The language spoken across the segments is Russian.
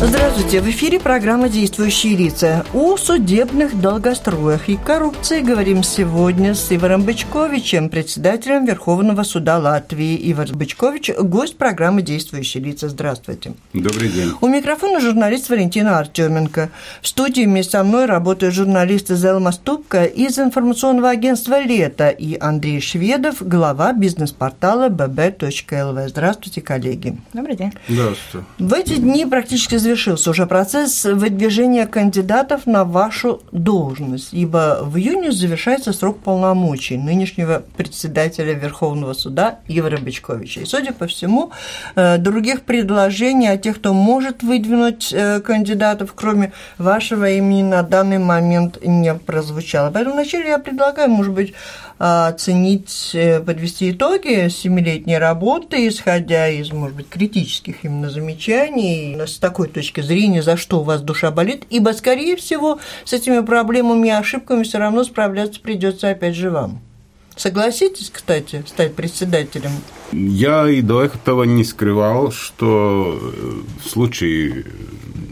Здравствуйте, в эфире программа «Действующие лица». О судебных долгостроях и коррупции говорим сегодня с Иваром Бычковичем, председателем Верховного суда Латвии. Ивар Бычкович – гость программы «Действующие лица». Здравствуйте. Добрый день. У микрофона журналист Валентина Артеменко. В студии вместе со мной работают журналисты Зелма Ступка из информационного агентства «Лето» и Андрей Шведов, глава бизнес-портала bb.lv. Здравствуйте, коллеги. Добрый день. Здравствуйте. В эти дни практически завершился уже процесс выдвижения кандидатов на вашу должность, ибо в июне завершается срок полномочий нынешнего председателя Верховного суда Ивара Бычковича. И, судя по всему, э, других предложений о тех, кто может выдвинуть э, кандидатов, кроме вашего имени, на данный момент не прозвучало. Поэтому вначале я предлагаю, может быть, оценить, э, подвести итоги семилетней работы, исходя из, может быть, критических именно замечаний, с такой точки зрения, за что у вас душа болит, ибо, скорее всего, с этими проблемами и ошибками все равно справляться придется опять же вам. Согласитесь, кстати, стать председателем? Я и до этого не скрывал, что э, в случае,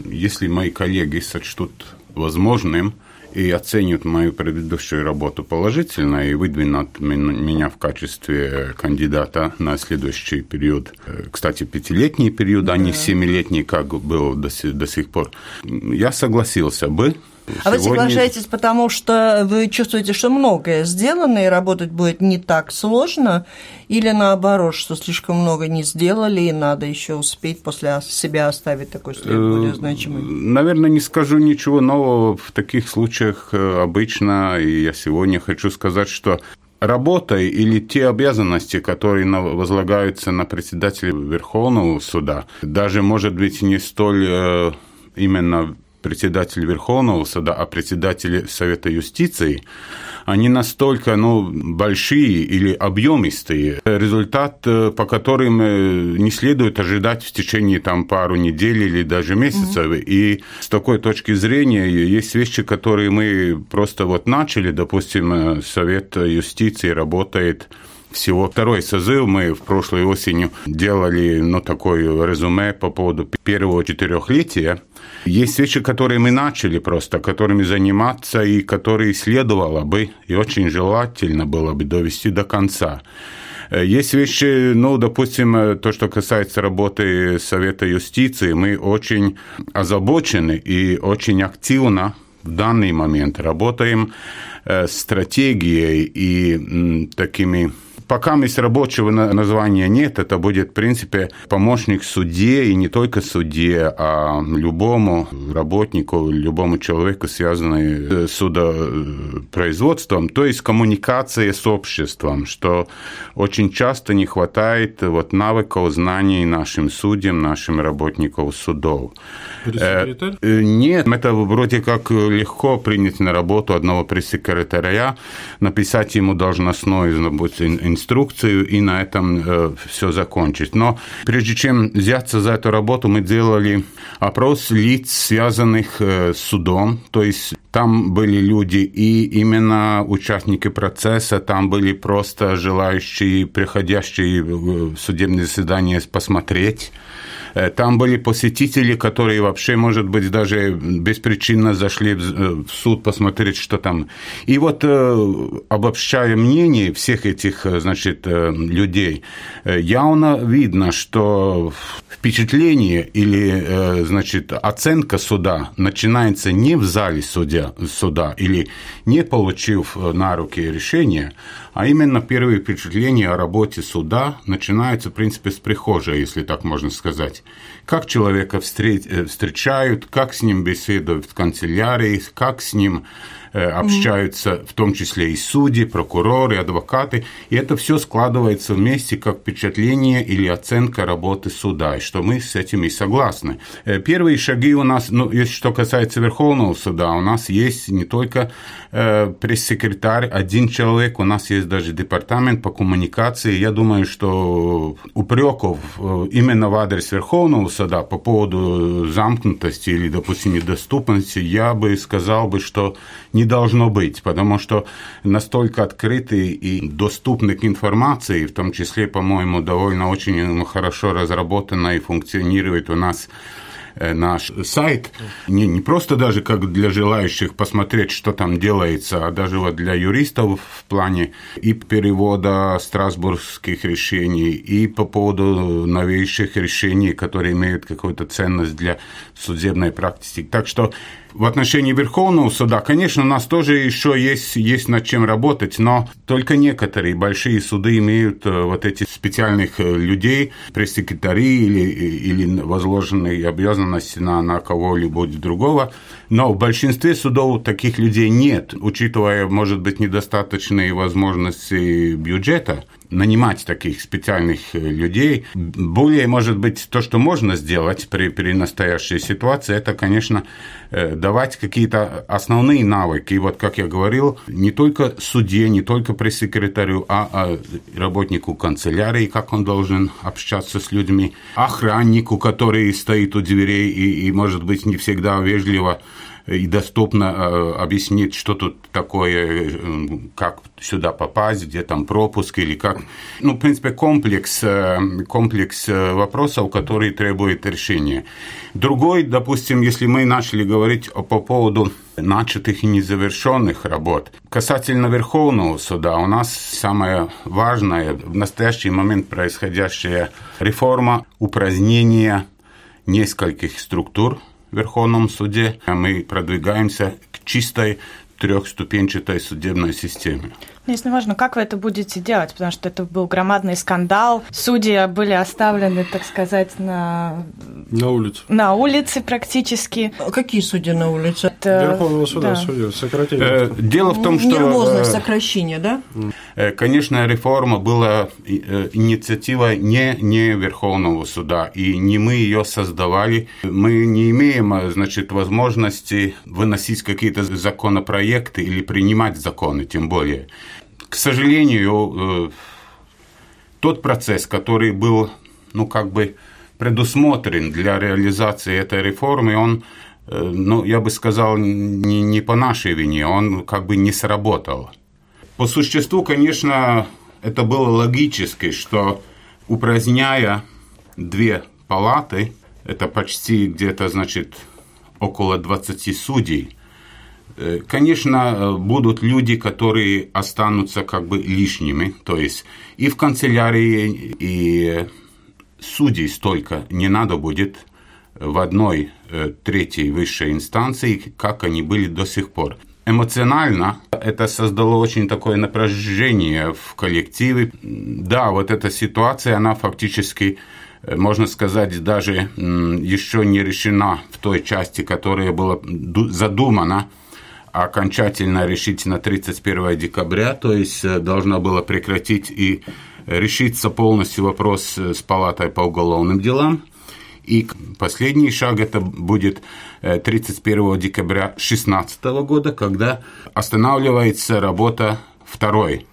если мои коллеги сочтут возможным – и оценят мою предыдущую работу положительно и выдвинут меня в качестве кандидата на следующий период. Кстати, пятилетний период, да. а не семилетний, как было до, до сих пор. Я согласился бы, а Сегодня... вы соглашаетесь, потому что вы чувствуете, что многое сделано, и работать будет не так сложно, или наоборот, что слишком много не сделали, и надо еще успеть после себя оставить такой след э, более значимый? Наверное, не скажу ничего нового. В таких случаях э, обычно, и я сегодня хочу сказать, что работой или те обязанности, которые возлагаются на председателя Верховного суда, даже, может быть, не столь э, именно председатель Верховного суда, а председатели Совета юстиции, они настолько ну, большие или объемистые, результат, э, по которым э, не следует ожидать в течение там, пару недель или даже месяцев. Mm-hmm. И с такой точки зрения есть вещи, которые мы просто вот начали, допустим, э, Совет юстиции работает всего второй созыв. Мы в прошлой осенью делали ну, такое резюме по поводу первого четырехлетия. Есть вещи, которые мы начали просто, которыми заниматься и которые следовало бы и очень желательно было бы довести до конца. Есть вещи, ну, допустим, то, что касается работы Совета юстиции, мы очень озабочены и очень активно в данный момент работаем э, стратегией и такими Пока есть рабочего названия нет, это будет, в принципе, помощник суде, и не только суде, а любому работнику, любому человеку, связанному с судопроизводством, то есть коммуникация с обществом, что очень часто не хватает вот навыков, знаний нашим судьям, нашим работникам судов. Э, э, нет, это вроде как легко принять на работу одного пресс-секретаря, написать ему должностную инструкцию и на этом э, все закончить. Но прежде чем взяться за эту работу, мы делали опрос лиц, связанных с судом, то есть там были люди и именно участники процесса, там были просто желающие, приходящие в судебное заседание посмотреть Э, там были посетители, которые вообще, может быть, даже беспричинно зашли в э, суд посмотреть, что там. И вот э, обобщая мнение всех этих, значит, людей, явно видно, что впечатление или, значит, оценка суда начинается не в зале судя, суда или не получив на руки решение, а именно первые впечатления о работе суда начинаются, в принципе, с прихожей, если так можно сказать. Как человека э, встречают, как с ним беседуют в канцелярии, как с ним общаются, в том числе и судьи, прокуроры, адвокаты, и это все складывается вместе как впечатление или оценка работы суда, и что мы с этим и согласны. Первые шаги у нас, ну, если что касается Верховного суда, у нас есть не только пресс-секретарь, один человек, у нас есть даже департамент по коммуникации. Я думаю, что упреков именно в адрес Верховного суда по поводу замкнутости или, допустим, недоступности, я бы сказал бы, что не должно быть, потому что настолько открытый и доступный к информации, в том числе, по-моему, довольно очень хорошо разработано и функционирует у нас Э, наш сайт, не, не просто даже как для желающих посмотреть, что там делается, а даже вот для юристов в плане и перевода страсбургских решений, и по поводу новейших решений, которые имеют какую-то ценность для судебной практики. Так что в отношении Верховного суда, конечно, у нас тоже еще есть, есть над чем работать, но только некоторые большие суды имеют э, вот эти специальных э, людей, пресс-секретари или, или возложенные обязанности на, на кого-либо другого. Но в большинстве судов таких людей нет, учитывая, может быть, недостаточные возможности бюджета нанимать таких специальных э, людей. Более, может быть, то, что можно сделать при, при настоящей ситуации, это, конечно, э, давать какие-то основные навыки. И вот, как я говорил, не только судье, не только пресс-секретарю, а, а работнику канцелярии, как он должен общаться с людьми, охраннику, который стоит у дверей и, и может быть, не всегда вежливо и доступно э, объяснить, что тут такое, э, как сюда попасть, где там пропуск или как. Ну, в принципе, комплекс, э, комплекс вопросов, которые требуют решения. Другой, допустим, если мы начали говорить по поводу начатых и незавершенных работ. Касательно Верховного суда, у нас самое важное в настоящий момент происходящая реформа упразднения нескольких структур Верховном суде, а мы продвигаемся к чистой трехступенчатой судебной системе. Ну, если важно, как вы это будете делать, потому что это был громадный скандал. Судьи были оставлены, так сказать, на... На улице. На улице практически. А какие судьи на улице? Это... Верховного суда да. судьи, сократили. Э, дело в том, что... Нервозное э, сокращение, да? Э, конечно, реформа была инициатива не, не Верховного суда, и не мы ее создавали. Мы не имеем, значит, возможности выносить какие-то законопроекты или принимать законы, тем более. К сожалению, э, тот процесс, который был, ну, как бы предусмотрен для реализации этой реформы, он, э, ну, я бы сказал, не, не по нашей вине, он как бы не сработал. По существу, конечно, это было логически, что упраздняя две палаты, это почти где-то, значит, около 20 судей, конечно, э, будут люди, которые останутся как бы лишними, то есть и в канцелярии, и судей столько не надо будет в одной э, третьей высшей инстанции, как они были до сих пор. Эмоционально это создало очень такое напряжение в коллективе. Да, вот эта ситуация, она фактически можно сказать, даже еще не решена в той части, которая была задумана окончательно решить на 31 декабря, то есть э, должна была прекратить и решиться полностью вопрос э, с палатой по уголовным делам. И последний шаг это будет 31 э, декабря 2016 года, когда останавливается работа второй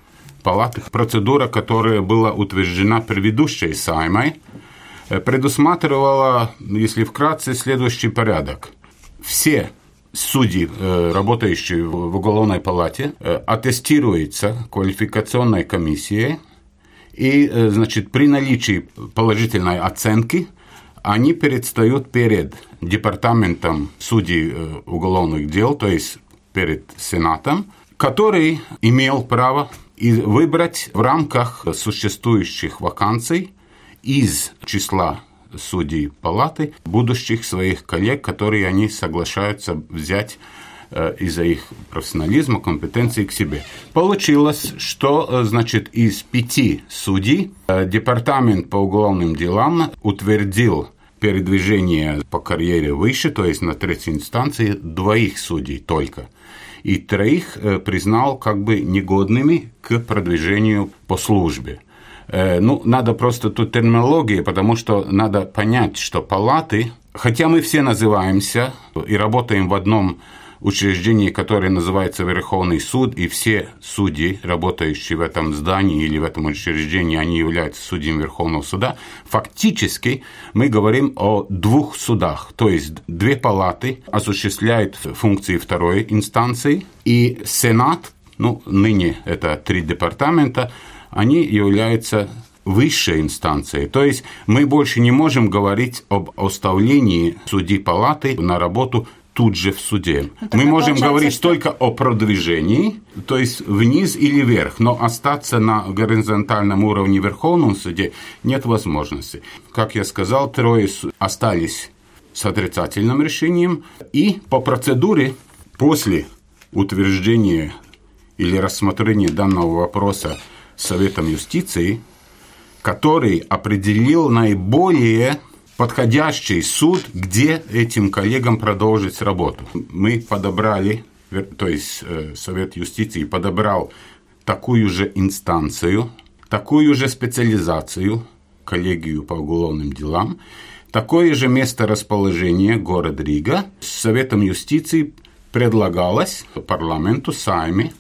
палаты. Процедура, которая была утверждена предыдущей Саймой, предусматривала, если вкратце, следующий порядок. Все судьи, э, работающие в уголовной палате, э, аттестируются квалификационной комиссией, и, э, значит, при наличии положительной оценки они предстают перед департаментом судей уголовных дел, то есть перед Сенатом, который имел право выбрать в рамках существующих вакансий из числа судей палаты, будущих своих коллег, которые они соглашаются взять э, из-за их профессионализма, компетенции к себе. Получилось, что, э, значит, из пяти судей э, департамент по уголовным делам утвердил передвижение по карьере выше, то есть на третьей инстанции, двоих судей только. и троих признал как бы негодными к продвижению по службе. Ну, надо просто тут терминология, потому что надо понять, что палаты, хотя мы все называемся и работаем в одном учреждение, которое называется Верховный суд, и все судьи, работающие в этом здании или в этом учреждении, они являются судьями Верховного суда. Фактически мы говорим о двух судах, то есть две палаты осуществляют функции второй инстанции, и Сенат, ну, ныне это три департамента, они являются высшей инстанцией. То есть мы больше не можем говорить об оставлении судьи палаты на работу тут же в суде. Ну, Мы можем говорить что... только о продвижении, то есть вниз или вверх, но остаться на горизонтальном уровне в Верховном суде нет возможности. Как я сказал, трое остались с отрицательным решением, и по процедуре после утверждения или рассмотрения данного вопроса Советом юстиции, который определил наиболее подходящий суд, где этим коллегам продолжить работу. Мы подобрали, то есть э, Совет юстиции подобрал такую же инстанцию, такую же специализацию, коллегию по уголовным делам, такое же место расположения город Рига. С Советом юстиции предлагалось парламенту сами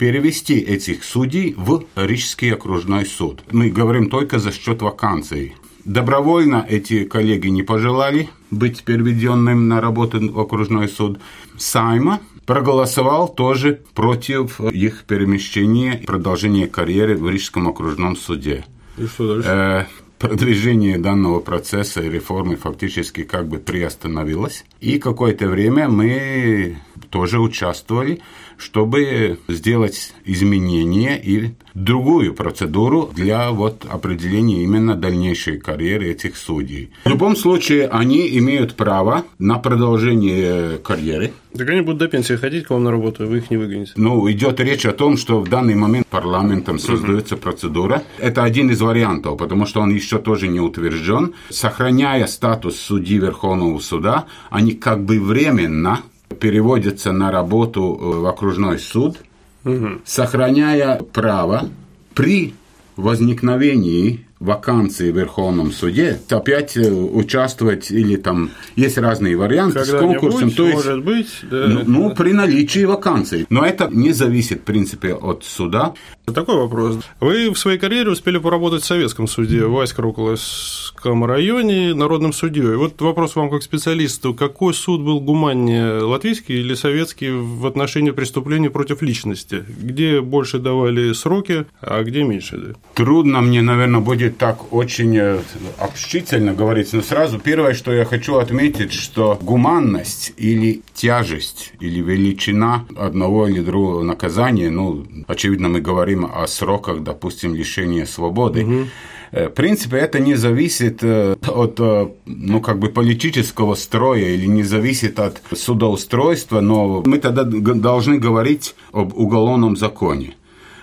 перевести этих судей в Рижский окружной суд. Мы говорим только за счет вакансий. Добровольно эти коллеги не пожелали быть переведенным на работу в окружной суд. Сайма проголосовал тоже против их перемещения и продолжения карьеры в Рижском окружном суде. И что дальше? Э, продвижение данного процесса и реформы фактически как бы приостановилось. И какое-то время мы тоже участвовали чтобы сделать изменения и другую процедуру для вот определения именно дальнейшей карьеры этих судей. В любом случае, они имеют право на продолжение карьеры. Так они будут до пенсии ходить к вам на работу, вы их не выгоните. Ну, идет речь о том, что в данный момент парламентом создается угу. процедура. Это один из вариантов, потому что он еще тоже не утвержден. Сохраняя статус судьи Верховного суда, они как бы временно переводится на работу э, в окружной суд, угу. сохраняя право при возникновении вакансии в Верховном суде, опять э, участвовать или там есть разные варианты Когда с конкурсом. То есть, может быть, да. ну, ну, при наличии вакансий. Но это не зависит, в принципе, от суда. Такой вопрос. Вы в своей карьере успели поработать в советском суде в Васька-Руколовском районе народным судьей. Вот вопрос вам как специалисту. Какой суд был гуманнее, латвийский или советский в отношении преступлений против личности? Где больше давали сроки, а где меньше? Трудно мне, наверное, будет так очень э, общительно говорить, но сразу первое, что я хочу отметить, что гуманность или тяжесть или величина одного или другого наказания, ну, очевидно, мы говорим о сроках, допустим, лишения свободы. Угу. В принципе, это не зависит э, от ну, как бы политического строя или не зависит от судоустройства, но мы тогда должны говорить об уголовном законе.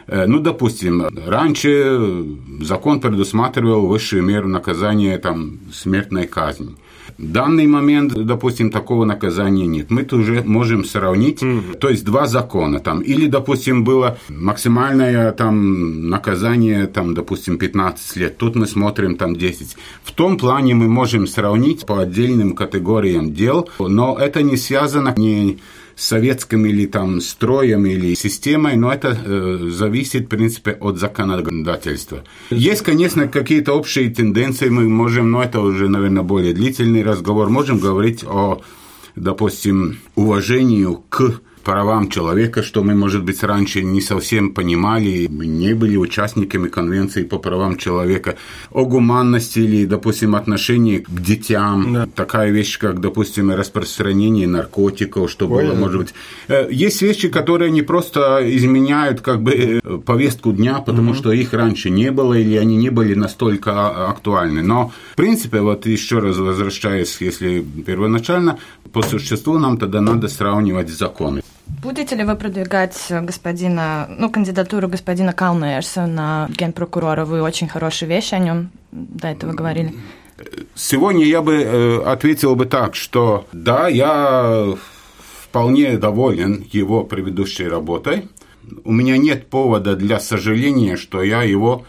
Ну, допустим, раньше закон предусматривал высшую меру наказания, там, смертной казни. В данный момент, допустим, такого наказания нет. Мы тоже можем сравнить, mm то есть два закона там. Или, допустим, было максимальное там наказание, там, допустим, 15 лет. Тут мы смотрим там 10. В том плане мы можем сравнить по отдельным категориям дел, но это не связано советским или там строем или системой, но это э, зависит, в принципе, от законодательства. Есть, конечно, какие-то общие тенденции, мы можем, но это уже, наверное, более длительный разговор, можем говорить о, допустим, уважению к правам человека, что мы, может быть, раньше не совсем понимали, мы не были участниками Конвенции по правам человека, о гуманности или, допустим, отношении к детям, да. такая вещь, как, допустим, распространение наркотиков, что Ой, было, да. может быть. Э, есть вещи, которые не просто изменяют как бы э, повестку дня, потому угу. что их раньше не было или они не были настолько а, актуальны. Но, в принципе, вот еще раз возвращаясь, если первоначально, по существу нам тогда надо сравнивать законы. Будете ли вы продвигать господина, ну, кандидатуру господина Калнерса на генпрокурора? Вы очень хорошие вещи о нем до этого говорили. Сегодня я бы э, ответил бы так, что да, я вполне доволен его предыдущей работой. У меня нет повода для сожаления, что я его Э,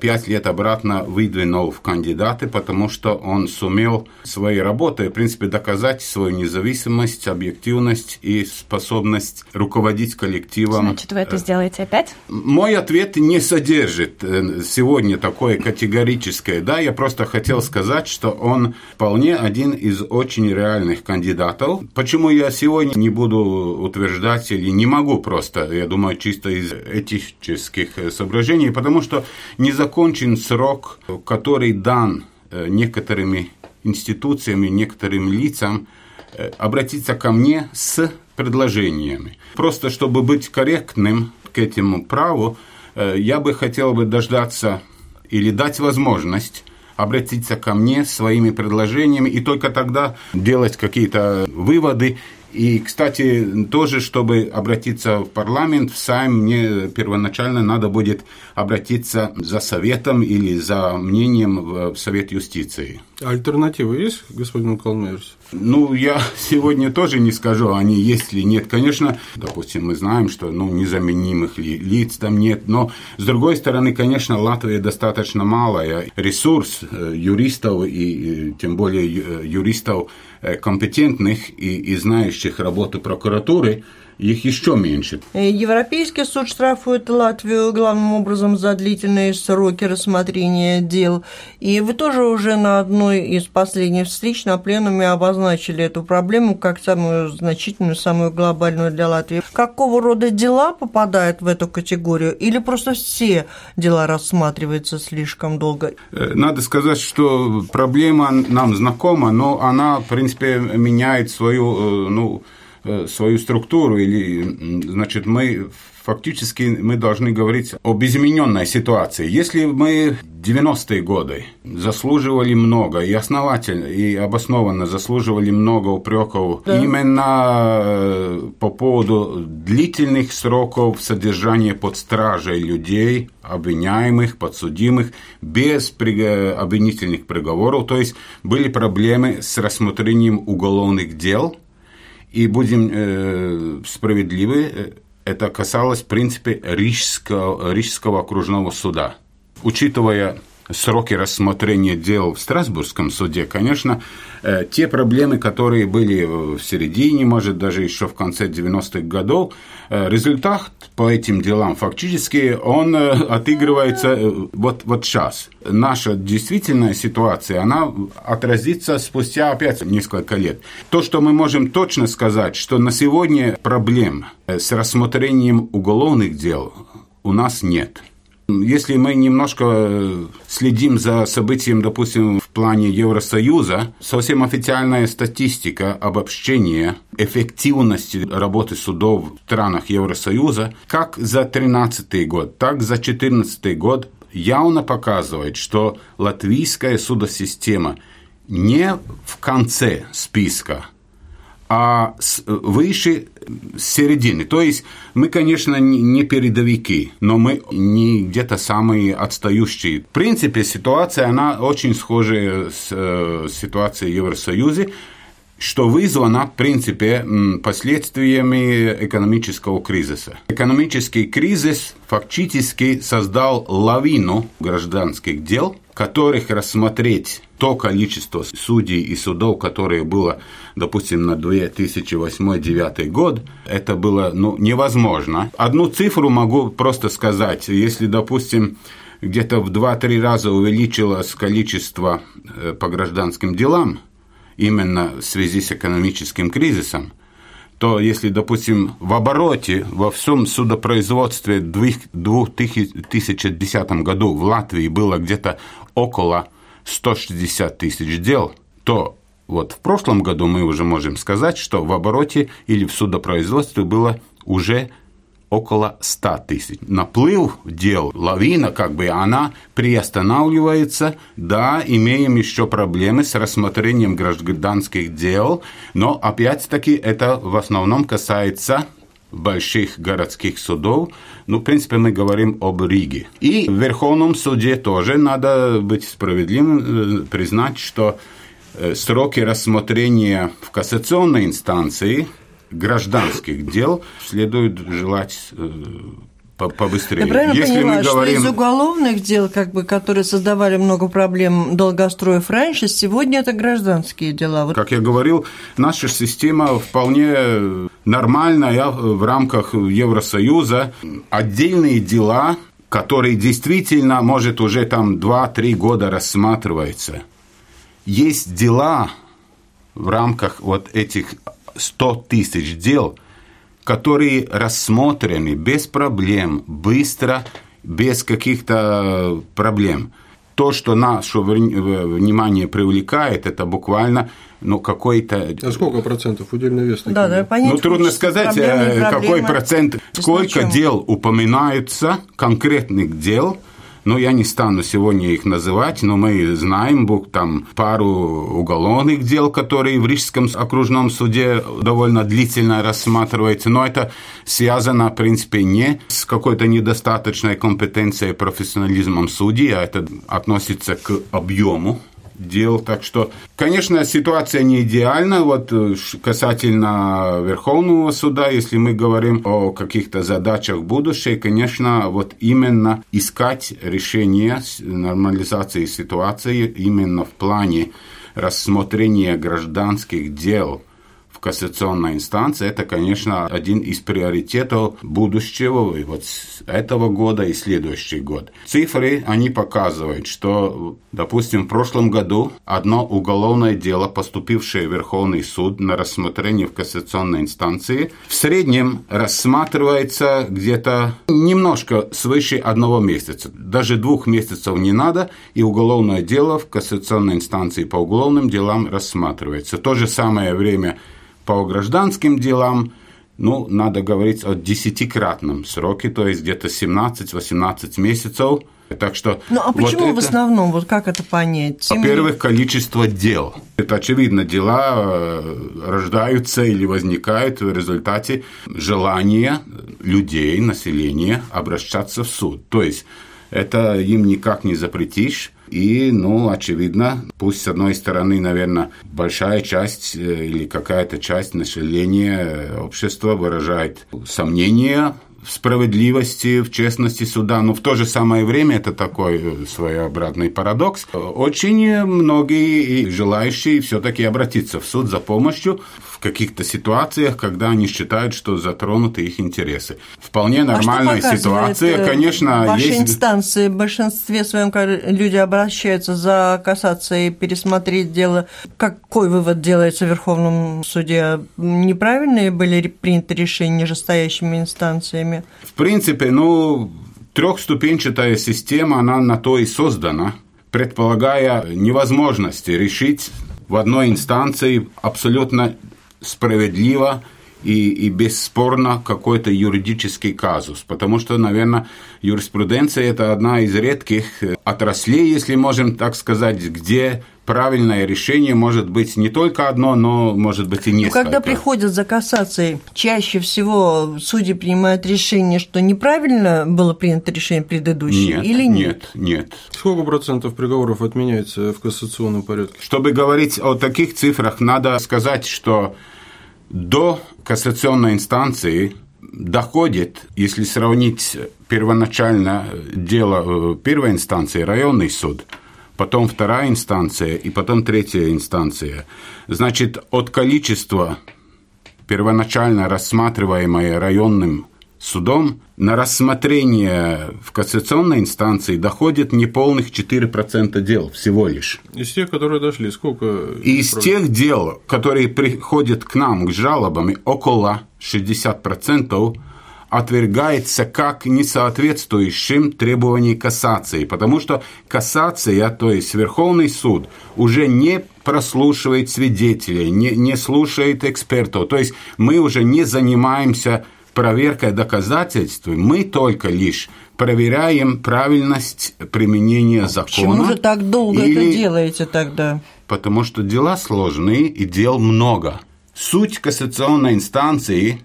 пять лет обратно выдвинул в кандидаты, потому что он сумел своей работой, в принципе, доказать свою независимость, объективность и способность руководить коллективом. Значит, вы это сделаете опять? Мой ответ не содержит э, сегодня такое категорическое «да». Я просто хотел сказать, что он вполне один из очень реальных кандидатов. Почему я сегодня не буду утверждать или не могу просто, я думаю, чисто из этических э, соображений, потому что не не закончен срок, который дан э, некоторыми институциями, некоторым лицам э, обратиться ко мне с предложениями. Просто чтобы быть корректным к этому праву, э, я бы хотел бы дождаться или дать возможность обратиться ко мне своими предложениями и только тогда делать какие-то выводы и, кстати, тоже, чтобы обратиться в парламент, в Сайм, мне первоначально надо будет обратиться за советом или за мнением в Совет юстиции. Альтернативы есть, господин Калмерс? Ну, я сегодня тоже не скажу, они есть или нет. Конечно, допустим, мы знаем, что ну, незаменимых ли, лиц там нет, но, с другой стороны, конечно, Латвия достаточно малая. Ресурс э, юристов и тем более юристов Э, компетентных и, и знающих работу прокуратуры – их еще меньше. Э, Европейский суд штрафует Латвию главным образом за длительные сроки рассмотрения дел. И вы тоже уже на одной из последних встреч на пленуме обозначили эту проблему как самую значительную, самую глобальную для Латвии. Какого рода дела попадают в эту категорию? Или просто все дела рассматриваются слишком долго? Э, надо сказать, что проблема нам знакома, но она, в принципе, меняет свою, э, ну, свою структуру, или, значит, мы фактически мы должны говорить об измененной ситуации. Если мы 90-е годы заслуживали много и основательно, и обоснованно заслуживали много упреков да. именно э, по поводу длительных сроков содержания под стражей людей, обвиняемых, подсудимых, без обвинительных приговоров, то есть были проблемы с рассмотрением уголовных дел – и будем э, справедливы, э, это касалось, в принципе, Рижского, Рижского окружного суда. Учитывая сроки рассмотрения дел в Страсбургском суде, конечно, э, те проблемы, которые были в середине, может, даже еще в конце 90-х годов, э, результат по этим делам фактически он э, отыгрывается вот, вот сейчас. Наша действительная ситуация, она отразится спустя опять несколько лет. То, что мы можем точно сказать, что на сегодня проблем с рассмотрением уголовных дел у нас нет. Если мы немножко э, следим за событием, допустим, в плане Евросоюза, совсем официальная статистика обобщения эффективности работы судов в странах Евросоюза, как за 2013 год, так за 2014 год явно показывает, что латвийская судосистема не в конце списка, а выше середины. То есть мы, конечно, не передовики, но мы не где-то самые отстающие. В принципе, ситуация, она очень схожа с э, ситуацией в Евросоюзе, что вызвано, в принципе, последствиями экономического кризиса. Экономический кризис фактически создал лавину гражданских дел, которых рассмотреть то количество судей и судов, которое было, допустим, на 2008-2009 год, это было ну, невозможно. Одну цифру могу просто сказать. Если, допустим, где-то в 2-3 раза увеличилось количество э, по гражданским делам, именно в связи с экономическим кризисом, то если, допустим, в обороте во всем судопроизводстве в 2010 году в Латвии было где-то около 160 тысяч дел, то вот в прошлом году мы уже можем сказать, что в обороте или в судопроизводстве было уже около 100 тысяч. Наплыв дел, лавина, как бы она приостанавливается. Да, имеем еще проблемы с рассмотрением гражданских дел, но опять-таки это в основном касается больших городских судов. Ну, в принципе, мы говорим об Риге. И в Верховном суде тоже надо быть справедливым, э, признать, что э, сроки рассмотрения в кассационной инстанции гражданских дел следует желать э, побыстрее. Я правильно Если поняла, мы говорим... что из уголовных дел, как бы, которые создавали много проблем долгостроев раньше, сегодня это гражданские дела? Вот. Как я говорил, наша система вполне нормальная в рамках Евросоюза. Отдельные дела, которые действительно, может, уже там 2-3 года рассматриваются. Есть дела в рамках вот этих 100 тысяч дел – которые рассмотрены без проблем, быстро, без каких-то проблем. То, что наше внимание привлекает, это буквально ну, какой-то... А сколько процентов удельный вес? Да, да, понять, ну, трудно сказать, проблемы, э, какой процент, сколько дел упоминаются, конкретных дел – но я не стану сегодня их называть, но мы знаем там пару уголовных дел, которые в Рижском окружном суде довольно длительно рассматриваются, но это связано, в принципе, не с какой-то недостаточной компетенцией, профессионализмом судей, а это относится к объему дел. Так что, конечно, ситуация не идеальна. Вот э, касательно Верховного суда, если мы говорим о каких-то задачах будущей, конечно, вот именно искать решение нормализации ситуации именно в плане рассмотрения гражданских дел – кассационной инстанции, это, конечно, один из приоритетов будущего, и вот этого года и следующий год. Цифры, они показывают, что, допустим, в прошлом году одно уголовное дело, поступившее в Верховный суд на рассмотрение в кассационной инстанции, в среднем рассматривается где-то немножко свыше одного месяца. Даже двух месяцев не надо, и уголовное дело в кассационной инстанции по уголовным делам рассматривается. В то же самое время по гражданским делам, ну, надо говорить о десятикратном сроке, то есть где-то 17-18 месяцев. Так что ну а почему вот это, в основном, вот как это понять? Во-первых, количество дел. Это очевидно, дела э, рождаются или возникают в результате желания людей, населения обращаться в суд. То есть это им никак не запретишь. И, ну, очевидно, пусть с одной стороны, наверное, большая часть э, или какая-то часть населения э, общества выражает сомнения в справедливости, в честности суда, но в то же самое время это такой э, своеобразный парадокс. Очень многие желающие все-таки обратиться в суд за помощью каких-то ситуациях, когда они считают, что затронуты их интересы. Вполне нормальная а ситуация, э, конечно, ваши есть... инстанции в большинстве своем люди обращаются за кассацией пересмотреть дело. Какой вывод делается в Верховном суде? Неправильные были приняты решения нижестоящими инстанциями? В принципе, ну, трехступенчатая система, она на то и создана, предполагая невозможности решить в одной инстанции абсолютно справедливо и, и бесспорно какой-то юридический казус, потому что, наверное, юриспруденция – это одна из редких отраслей, если можем так сказать, где правильное решение может быть не только одно, но может быть и несколько. Но когда приходят за кассацией, чаще всего судьи принимают решение, что неправильно было принято решение предыдущее нет, или нет? Нет, нет. Сколько процентов приговоров отменяется в кассационном порядке? Чтобы говорить о таких цифрах, надо сказать, что до кассационной инстанции доходит, если сравнить первоначально дело э, первой инстанции, районный суд, потом вторая инстанция и потом третья инстанция. Значит, от количества первоначально рассматриваемое районным судом на рассмотрение в кассационной инстанции доходит неполных 4% дел всего лишь. Из тех, которые дошли, сколько? Из тех дел, которые приходят к нам, к жалобам, около 60% отвергается как несоответствующим требованиям кассации, потому что кассация, то есть Верховный суд, уже не прослушивает свидетелей, не, не слушает экспертов. То есть мы уже не занимаемся проверкой доказательств, мы только лишь проверяем правильность применения закона. Почему же так долго или... это делаете тогда? Потому что дела сложные и дел много. Суть кассационной инстанции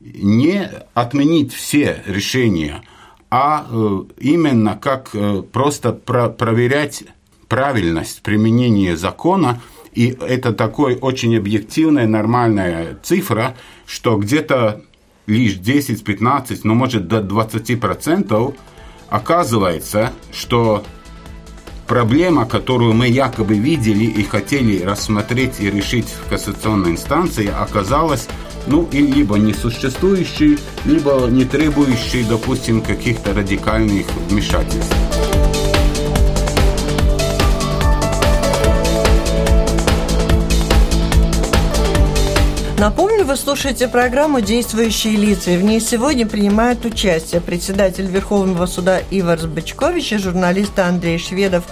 не отменить все решения, а э, именно как э, просто про проверять правильность применения закона И это такой очень объективная, нормальная цифра, что где-то лишь 10-15, ну, может, до 20% оказывается, что проблема, которую мы якобы видели и хотели рассмотреть и решить в кассационной инстанции, оказалась ну, и либо несуществующей, либо не требующей, допустим, каких-то радикальных вмешательств. Напомню, вы слушаете программу «Действующие лица», и в ней сегодня принимают участие председатель Верховного суда Ивар Бычкович и журналисты Андрей Шведов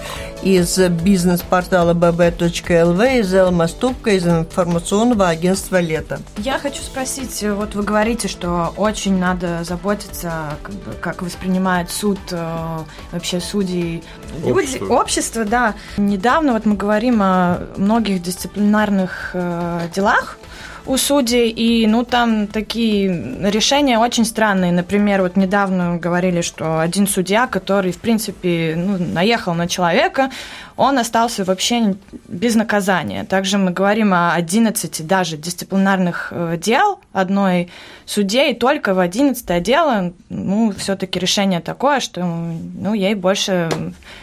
из бизнес-портала bb.lv, из Элма Ступка, из информационного агентства «Лето». Я хочу спросить, вот вы говорите, что очень надо заботиться, как, бы, как воспринимает суд, э, вообще судьи, люди, общество. общество, да. Недавно вот мы говорим о многих дисциплинарных э, делах, у судей, и, ну, там такие решения очень странные. Например, вот недавно говорили, что один судья, который, в принципе, ну, наехал на человека, он остался вообще без наказания. Также мы говорим о 11 даже дисциплинарных э, дел одной судье, и только в 11 дело, ну, все-таки решение такое, что, ну, ей больше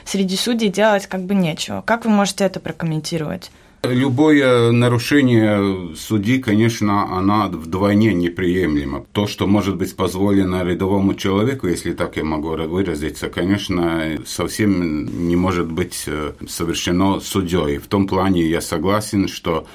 среди судей делать как бы нечего. Как вы можете это прокомментировать? Любое нарушение судьи, конечно, она вдвойне неприемлемо. То, что может быть позволено рядовому человеку, если так я могу выразиться, конечно, совсем не может быть э, совершено судьей. В том плане я согласен, что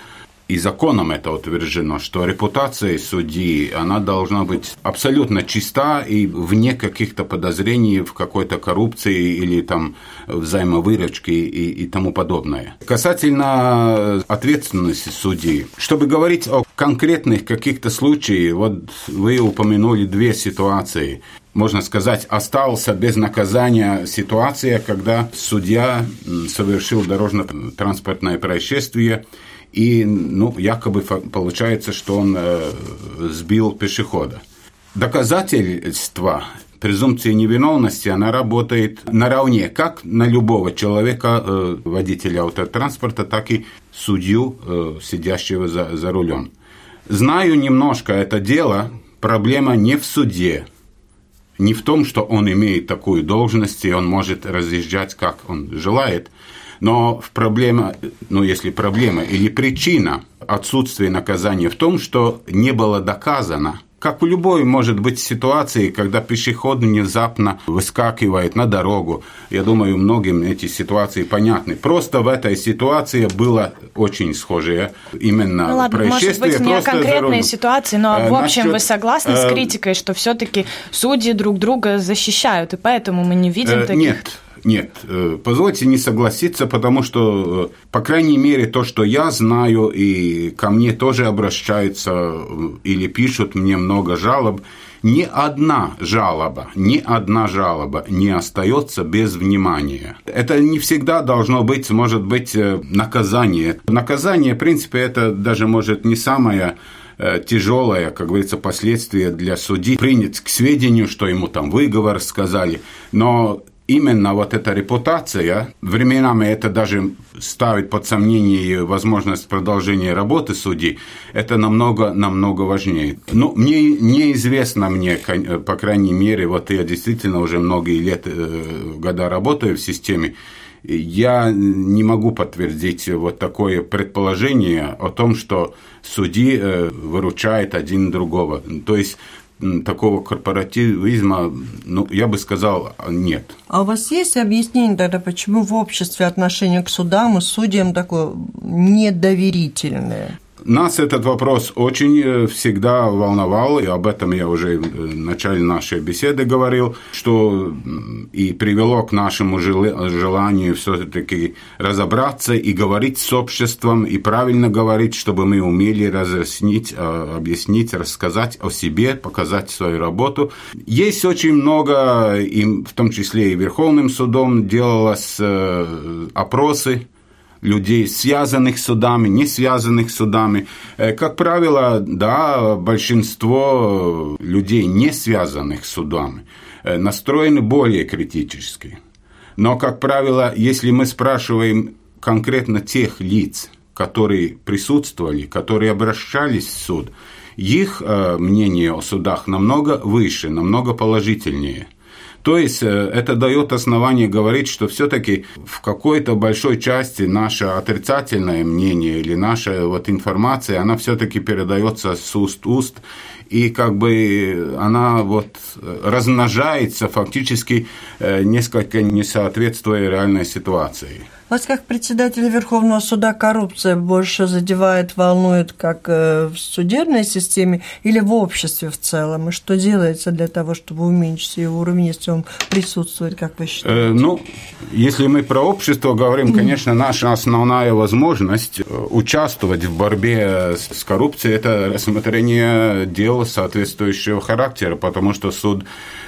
и законом это утверждено, что репутация судьи, она должна быть абсолютно чиста и вне каких-то подозрений в какой-то коррупции или там взаимовыручке и, и тому подобное. Касательно ответственности судьи, чтобы говорить о конкретных каких-то случаях, вот вы упомянули две ситуации можно сказать, остался без наказания ситуация, когда судья совершил дорожно-транспортное происшествие и, ну, якобы получается, что он э, сбил пешехода. Доказательства презумпции невиновности, она работает наравне как на любого человека, э, водителя автотранспорта, так и судью, э, сидящего за, за рулем. Знаю немножко это дело, проблема не в суде, не в том, что он имеет такую должность, и он может разъезжать, как он желает – но проблема, ну если проблема или причина отсутствия наказания в том, что не было доказано, как в любой может быть ситуации, когда пешеход внезапно выскакивает на дорогу. Я думаю, многим эти ситуации понятны. Просто в этой ситуации было очень схожее именно ну, ладно, происшествие. Может быть, не конкретные ситуации, но в общем Насчет, вы согласны с э, критикой, что все-таки судьи друг друга защищают, и поэтому мы не видим э, таких... Нет, нет, э, позвольте не согласиться, потому что, э, по крайней мере, то, что я знаю, и ко мне тоже обращаются э, или пишут мне много жалоб, ни одна жалоба, ни одна жалоба не остается без внимания. Это не всегда должно быть, может быть, наказание. Наказание, в принципе, это даже может не самое тяжелое, как говорится, последствие для судьи. Принять к сведению, что ему там выговор сказали, но именно вот эта репутация, временами это даже ставит под сомнение возможность продолжения работы судьи, это намного, намного важнее. Ну, мне неизвестно мне, по крайней мере, вот я действительно уже многие лет, э, года работаю в системе, я не могу подтвердить вот такое предположение о том, что судьи э, выручает один другого. То есть такого корпоративизма, ну, я бы сказал, нет. А у вас есть объяснение тогда, почему в обществе отношение к судам и судьям такое недоверительное? Нас этот вопрос очень э, всегда волновал, и об этом я уже в начале нашей беседы говорил, что и привело к нашему желанию все-таки разобраться и говорить с обществом, и правильно говорить, чтобы мы умели разъяснить, э, объяснить, рассказать о себе, показать свою работу. Есть очень много, в том числе и Верховным судом, делалось э, опросы людей, связанных судами, не связанных судами. Э, как правило, да, большинство людей, не связанных судами, э, настроены более критически. Но, как правило, если мы спрашиваем конкретно тех лиц, которые присутствовали, которые обращались в суд, их э, мнение о судах намного выше, намного положительнее. То есть э, это дает основание говорить, что все-таки в какой-то большой части наше отрицательное мнение или наша вот информация, она все-таки передается с уст в уст, и как бы она вот размножается фактически э, несколько не соответствуя реальной ситуации. Вас как председателя Верховного суда коррупция больше задевает, волнует как э, в судебной системе или в обществе в целом? И что делается для того, чтобы уменьшить ее уровень, если он присутствует, как вы считаете? Э, ну, если мы про общество говорим, конечно, наша основная возможность э, участвовать в борьбе с коррупцией – это рассмотрение дел соответствующего характера, потому что суд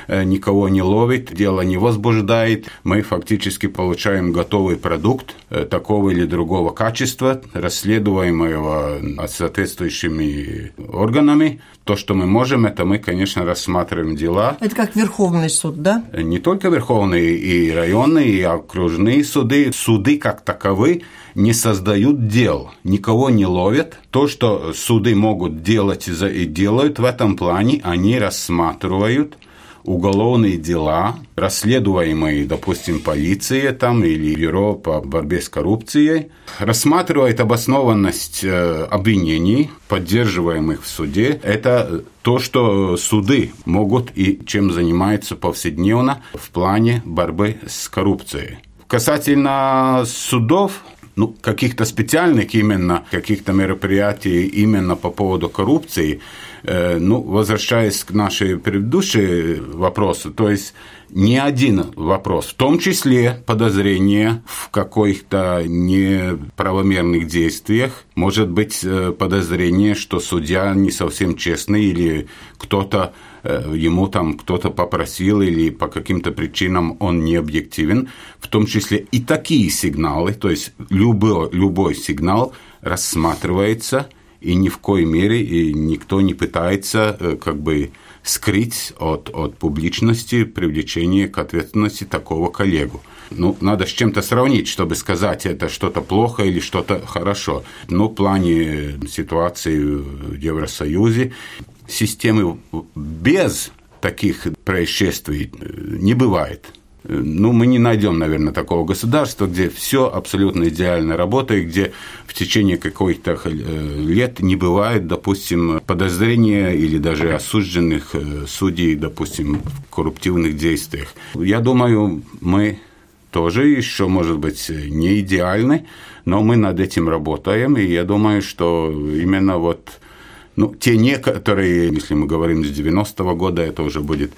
никого не ловит, дело не возбуждает, мы фактически получаем готовый продукт, э, такого или другого качества, расследуемого соответствующими органами. То, что мы можем, это мы, конечно, рассматриваем дела. Это как Верховный суд, да? Не только Верховный, и районные, и окружные суды. Суды как таковы не создают дел, никого не ловят. То, что суды могут делать и делают в этом плане, они рассматривают – уголовные дела, расследуемые, допустим, полицией там или бюро по борьбе с коррупцией, рассматривает обоснованность э, обвинений, поддерживаемых в суде. Это то, что суды могут и чем занимаются повседневно в плане борьбы с коррупцией. Касательно судов, ну, каких-то специальных именно, каких-то мероприятий именно по поводу коррупции, э, ну, возвращаясь к нашей предыдущей вопросу, то есть ни один вопрос, в том числе подозрение в каких-то неправомерных действиях, может быть э, подозрение, что судья не совсем честный или кто-то ему там кто-то попросил или по каким-то причинам он не объективен, в том числе и такие сигналы, то есть любой, любой сигнал рассматривается, и ни в коей мере и никто не пытается э, как бы скрыть от, от публичности привлечение к ответственности такого коллегу. Ну, надо с чем-то сравнить, чтобы сказать, это что-то плохо или что-то хорошо. Но в плане ситуации в Евросоюзе системы без таких происшествий э, не бывает. Э, ну, мы не найдем, наверное, такого государства, где все абсолютно идеально работает, где в течение каких-то э, лет не бывает, допустим, подозрения или даже осужденных судей, допустим, в корруптивных действиях. Я думаю, мы тоже еще, может быть, не идеальны, но мы над этим работаем, и я думаю, что именно вот ну, те некоторые, если мы говорим с 90-го года, это уже будет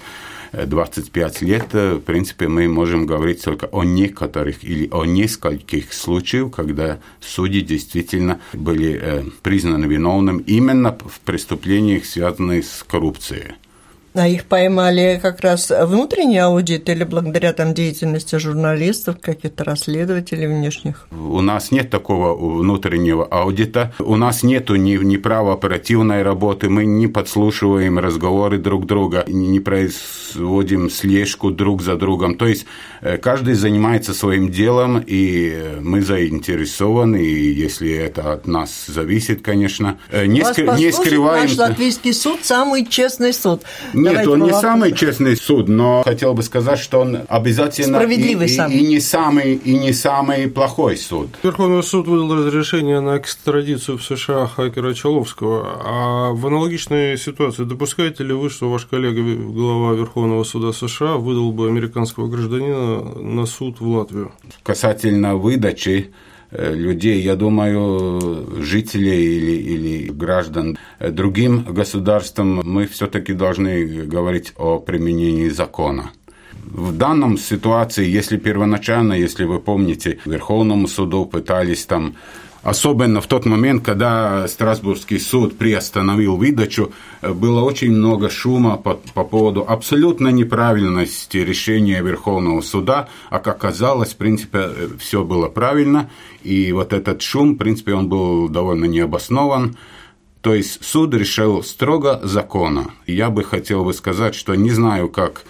25 э, лет, э, в принципе, мы можем говорить только о некоторых или о нескольких случаях, когда судьи действительно были э, признаны виновным именно в преступлениях, связанных с коррупцией. А их поймали как раз внутренний аудит или благодаря там деятельности журналистов, каких-то расследователей внешних? У нас нет такого внутреннего аудита. У нас нет ни, ни права оперативной работы. Мы не подслушиваем разговоры друг друга, не производим слежку друг за другом. То есть э, каждый занимается своим делом, и мы заинтересованы, и если это от нас зависит, конечно, э, не, скры, не скрываем... Наш латвийский суд самый честный суд. Нет, Давайте он не самый честный суд, но хотел бы сказать, что он обязательно Справедливый и, самый. И, и, не самый, и не самый плохой суд. Верховный суд выдал разрешение на экстрадицию в США хакера Чаловского. А в аналогичной ситуации допускаете ли вы, что ваш коллега, глава Верховного суда США, выдал бы американского гражданина на суд в Латвию? Касательно выдачи людей, я думаю, жителей или, или граждан другим государствам, мы все-таки должны говорить о применении закона. В данном ситуации, если первоначально, если вы помните, Верховному суду пытались там Особенно в тот момент, когда Страсбургский суд приостановил выдачу, было очень много шума по, по поводу абсолютно неправильности решения Верховного суда, а как оказалось, в принципе, все было правильно, и вот этот шум, в принципе, он был довольно необоснован. То есть суд решил строго закона. Я бы хотел бы сказать, что не знаю, как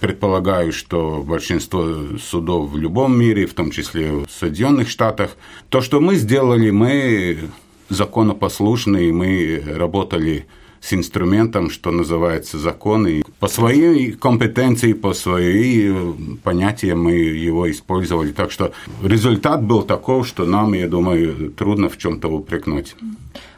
предполагаю, что большинство судов в любом мире, в том числе в Соединенных Штатах. То, что мы сделали, мы законопослушные, мы работали с инструментом, что называется закон, и по своей компетенции, по своей э, понятиям мы его использовали. Так что результат был таков, что нам, я думаю, трудно в чем-то упрекнуть.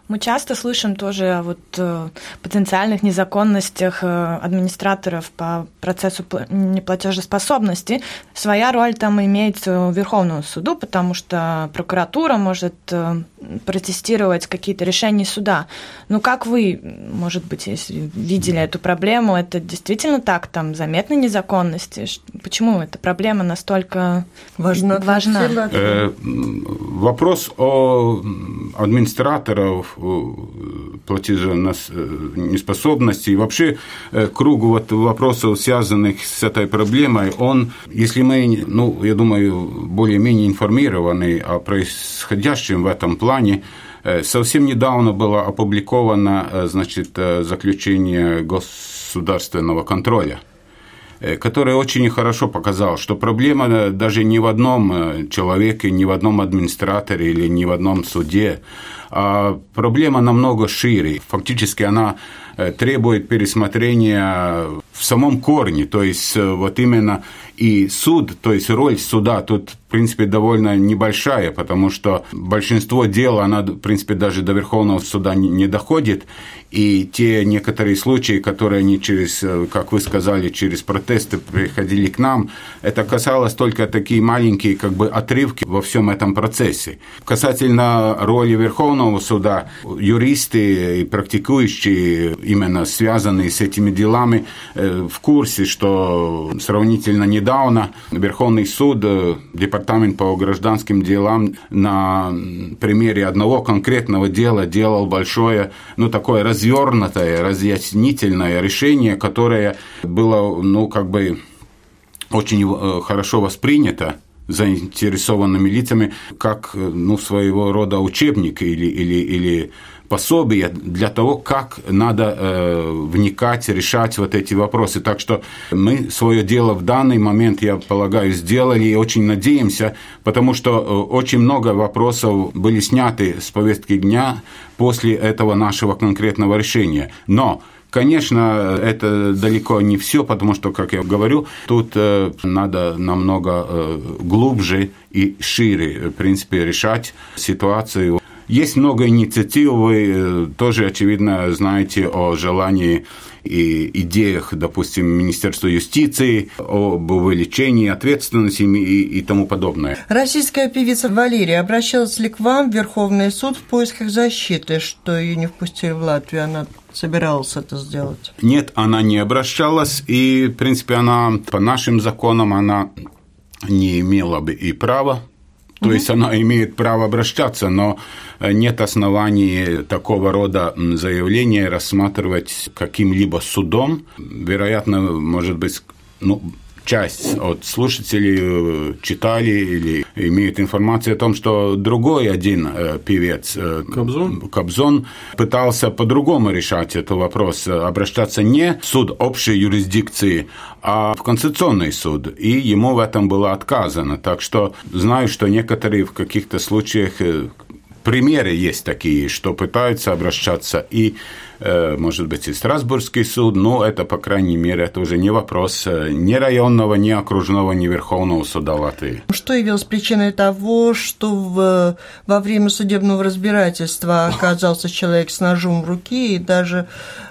Мы часто слышим тоже о вот э, потенциальных незаконностях э, администраторов по процессу неплатежеспособности. Своя роль там имеется у Верховного суду, потому что прокуратура может э, протестировать какие-то решения суда. Ну, как вы, может быть, если видели эту проблему, это действительно так, там заметны незаконности? Почему эта проблема настолько важна? важна? Вопрос о администраторов платеженеспособности и вообще э, кругу вот вопросов, связанных с этой проблемой, он, если мы, ну, я думаю, более-менее информированы о происходящем в этом плане, э, Совсем недавно было опубликовано э, значит, заключение государственного контроля – который очень хорошо показал, что проблема даже не в одном человеке, не в одном администраторе или не в одном суде, а проблема намного шире. Фактически она э, требует пересмотрения в самом корне, то есть э, вот именно и суд, то есть роль суда тут, принципе, довольно небольшая, потому что большинство дел, она, в принципе, даже до Верховного суда не доходит, и те некоторые случаи, которые они через, э, как вы сказали, через протесты приходили к нам, это касалось только такие маленькие как бы отрывки во всем этом процессе. Касательно роли Верховного суда, юристы и практикующие, именно связанные с этими делами, э, в курсе, что сравнительно недавно Верховный суд, э, Департамент по гражданским делам на примере одного конкретного дела делал большое, ну, такое развернутое, разъяснительное решение, которое было, ну, как бы очень э, хорошо воспринято заинтересованными лицами как ну, своего рода учебник или, или, или пособие для того, как надо э, вникать, решать вот эти вопросы. Так что мы свое дело в данный момент, я полагаю, сделали и очень надеемся, потому что э, очень много вопросов были сняты с повестки дня после этого нашего конкретного решения. Но Конечно, это далеко не все, потому что, как я говорю, тут э, надо намного э, глубже и шире, в принципе, решать ситуацию. Есть много инициатив, вы э, тоже, очевидно, знаете о желании и идеях, допустим, Министерства юстиции об увеличении ответственности и, и тому подобное. Российская певица Валерия обращалась ли к вам в Верховный суд в поисках защиты, что ее не впустили в Латвию? Она собиралась это сделать? Нет, она не обращалась, и, в принципе, она по нашим законам она не имела бы и права то есть она имеет право обращаться, но э, нет оснований такого рода заявления рассматривать каким-либо судом. Вероятно, может быть, ну, часть от слушателей э, читали или имеют информацию о том, что другой один э, певец, Кобзон, Кобзон пытался по-другому решать этот вопрос, обращаться не в суд общей юрисдикции, а в Конституционный суд, и ему в этом было отказано. Так что знаю, что некоторые в каких-то случаях э, примеры есть такие, что пытаются обращаться и, э, может быть, и Страсбургский суд, но это, по крайней мере, это уже не вопрос э, ни районного, ни окружного, ни Верховного суда Латвии. Что явилось причиной того, что в, во время судебного разбирательства оказался человек с ножом в руке и даже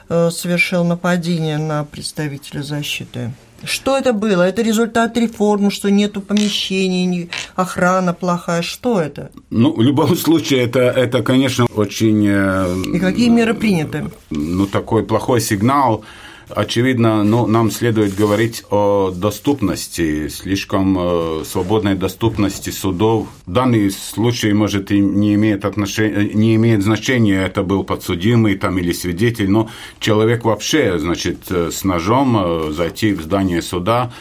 совершил нападение на представителя защиты? Что это было? Это результат реформы, что нету помещений, охрана плохая. Что это? Ну, в любом случае, это, это конечно, очень... Э, И какие меры приняты? Ну, такой плохой сигнал Очевидно, ну, нам следует говорить о доступности, слишком э, свободной доступности судов. Данный случай, может, и не имеет, отношения, не имеет значения, это был подсудимый там, или свидетель, но человек вообще, значит, э, с ножом э, зайти в здание суда,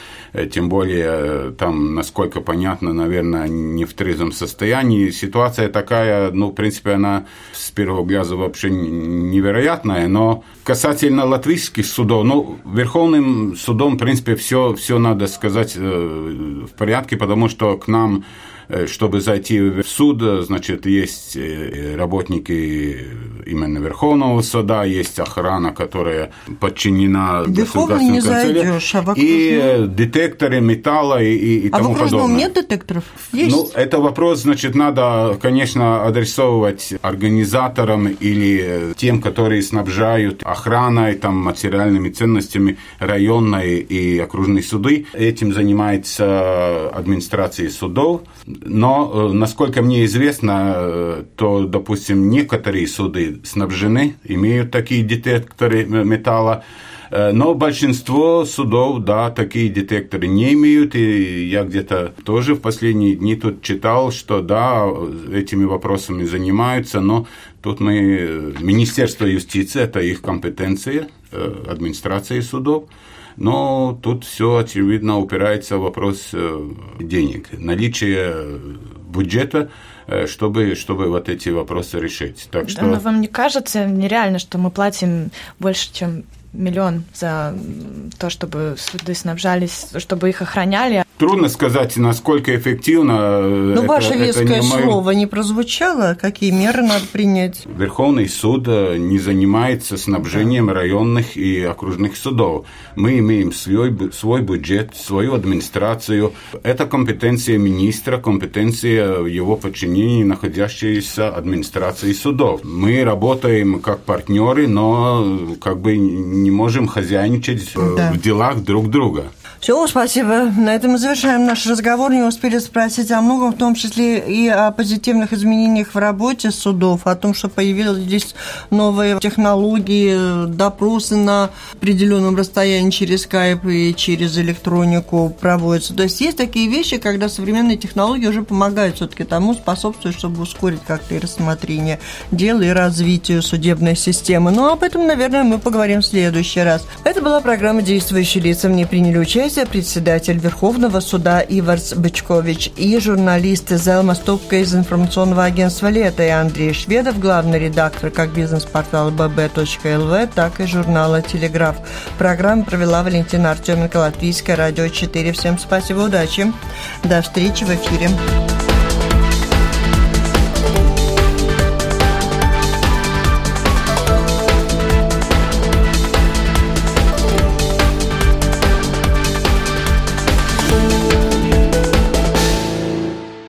тем более там, насколько понятно, наверное, не в трезвом состоянии. Ситуация такая, ну, в принципе, она с первого глаза вообще невероятная, но касательно латвийских судов, ну, Верховным судом, в принципе, все, все надо сказать в порядке, потому что к нам Э, чтобы зайти в суд, значит, есть э, работники именно Верховного суда, есть охрана, которая подчинена Верховный не зайдешь, а в И детекторы металла и, и, и а тому в подобное. нет детекторов? Есть? Ну, это вопрос, значит, надо, конечно, адресовывать организаторам или тем, которые снабжают охраной, там, материальными ценностями районные и окружные суды. Этим занимается администрация судов. Но, э, насколько мне известно, э, то, допустим, некоторые суды снабжены, имеют такие детекторы металла, э, но большинство судов, да, такие детекторы не имеют, и я где-то тоже в последние дни тут читал, что да, этими вопросами занимаются, но тут мы, Министерство юстиции, это их компетенция, администрации судов, но тут все, очевидно, упирается в вопрос э, денег, наличие бюджета, э, чтобы, чтобы вот эти вопросы решить. Так что... Да, но вам не кажется нереально, что мы платим больше, чем миллион за то, чтобы суды снабжались, чтобы их охраняли. Трудно сказать, насколько эффективно. Э, это, ваше веское это не слово не прозвучало. Какие меры надо принять? Верховный суд э, не занимается снабжением да. районных и окружных судов. Мы имеем свой, свой бюджет, свою администрацию. Это компетенция министра, компетенция его подчинения, находящейся администрации судов. Мы работаем как партнеры, но как бы не можем хозяйничать да. в делах друг друга. Все, спасибо. На этом мы завершаем наш разговор. Не успели спросить о многом, в том числе и о позитивных изменениях в работе судов, о том, что появились новые технологии, допросы на определенном расстоянии через скайп и через электронику проводятся. То есть есть такие вещи, когда современные технологии уже помогают все-таки тому, способствуют, чтобы ускорить как-то и рассмотрение дела, и развитию судебной системы. Но об этом, наверное, мы поговорим в следующий раз. Это была программа «Действующие лица». Мне приняли участие Грозия, председатель Верховного суда Иварс Бычкович и журналисты Зелма Стопка из информационного агентства «Лето» и Андрей Шведов, главный редактор как бизнес-портала bb.lv, так и журнала «Телеграф». Программу провела Валентина Артеменко, Латвийское радио 4. Всем спасибо, удачи. До встречи в эфире.